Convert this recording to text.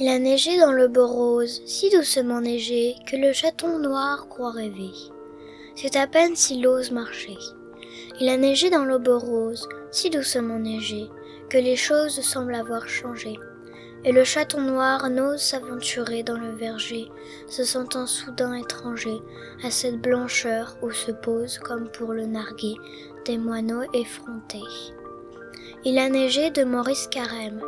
Il a neigé dans l'aube rose, si doucement neigé que le chaton noir croit rêver. C'est à peine s'il ose marcher. Il a neigé dans l'aube rose, si doucement neigé que les choses semblent avoir changé. Et le chaton noir n'ose s'aventurer dans le verger, se sentant soudain étranger à cette blancheur où se posent, comme pour le narguer, des moineaux effrontés. Il a neigé de Maurice Carême.